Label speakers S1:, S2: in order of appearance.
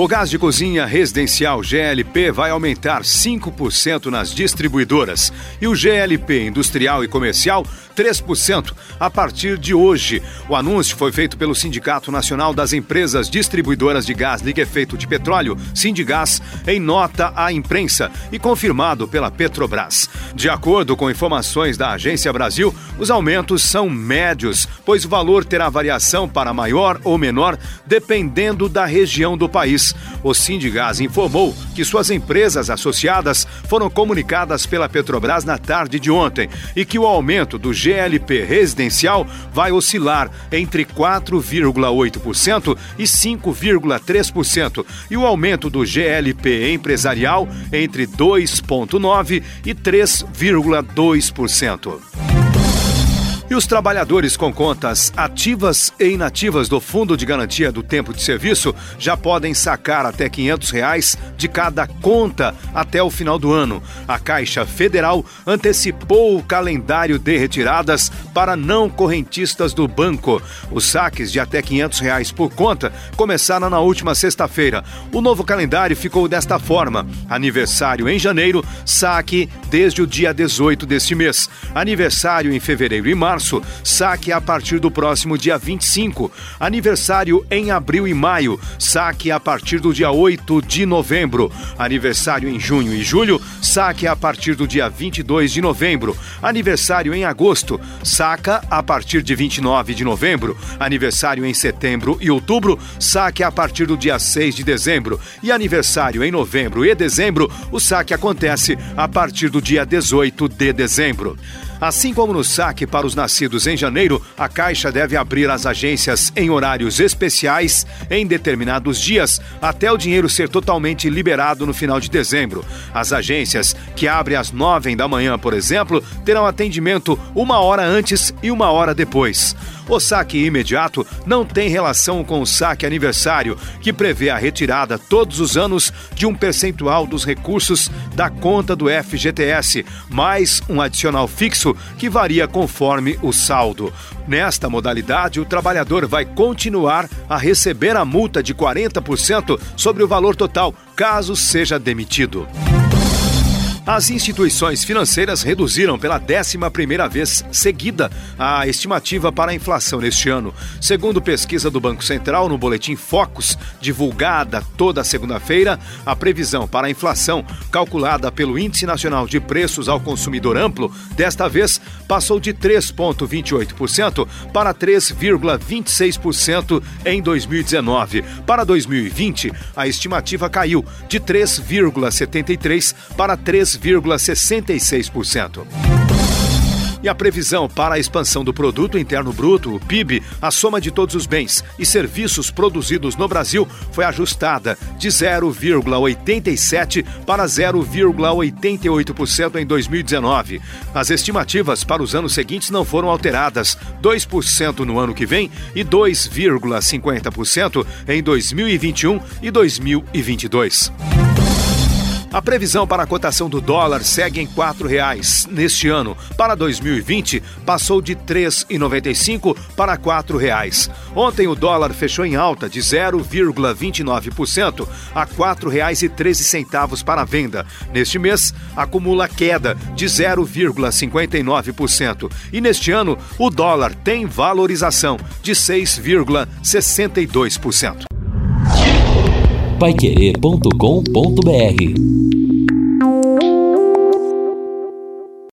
S1: O gás de cozinha residencial GLP vai aumentar 5% nas distribuidoras e o GLP industrial e comercial 3% a partir de hoje. O anúncio foi feito pelo Sindicato Nacional das Empresas Distribuidoras de Gás Liquefeito de Petróleo, Sindigás, em nota à imprensa e confirmado pela Petrobras. De acordo com informações da Agência Brasil, os aumentos são médios, pois o valor terá variação para maior ou menor dependendo da região do país. O Sindigás informou que suas empresas associadas foram comunicadas pela Petrobras na tarde de ontem e que o aumento do GLP residencial vai oscilar entre 4,8% e 5,3% e o aumento do GLP empresarial entre 2,9% e 3,2%. E os trabalhadores com contas ativas e inativas do Fundo de Garantia do Tempo de Serviço já podem sacar até 500 reais de cada conta até o final do ano. A Caixa Federal antecipou o calendário de retiradas para não correntistas do banco. Os saques de até 500 reais por conta começaram na última sexta-feira. O novo calendário ficou desta forma: aniversário em janeiro, saque desde o dia 18 deste mês. Aniversário em fevereiro e março março, saque a partir do próximo dia 25. Aniversário em abril e maio, saque a partir do dia 8 de novembro. Aniversário em junho e julho, saque a partir do dia 22 de novembro. Aniversário em agosto, saca a partir de 29 de novembro. Aniversário em setembro e outubro, saque a partir do dia 6 de dezembro. E aniversário em novembro e dezembro, o saque acontece a partir do dia 18 de dezembro. Assim como no saque para os nascidos em janeiro, a Caixa deve abrir as agências em horários especiais em determinados dias, até o dinheiro ser totalmente liberado no final de dezembro. As agências, que abrem às nove da manhã, por exemplo, terão atendimento uma hora antes e uma hora depois. O saque imediato não tem relação com o saque aniversário, que prevê a retirada todos os anos de um percentual dos recursos da conta do FGTS, mais um adicional fixo que varia conforme o saldo. Nesta modalidade, o trabalhador vai continuar a receber a multa de 40% sobre o valor total, caso seja demitido. As instituições financeiras reduziram pela 11 vez seguida a estimativa para a inflação neste ano. Segundo pesquisa do Banco Central no boletim Focus, divulgada toda segunda-feira, a previsão para a inflação, calculada pelo Índice Nacional de Preços ao Consumidor Amplo, desta vez passou de 3,28% para 3,26% em 2019. Para 2020, a estimativa caiu de 3,73% para 3, 3,66%. E a previsão para a expansão do produto interno bruto, o PIB, a soma de todos os bens e serviços produzidos no Brasil foi ajustada de 0,87 para 0,88% em 2019. As estimativas para os anos seguintes não foram alteradas, 2% no ano que vem e 2,50% em 2021 e 2022. A previsão para a cotação do dólar segue em R$ 4,00 neste ano. Para 2020, passou de R$ 3,95 para R$ 4,00. Ontem o dólar fechou em alta de 0,29% a R$ 4,13 para a venda. Neste mês, acumula queda de 0,59%. E neste ano, o dólar tem valorização de 6,62%
S2: paiquerê.com.br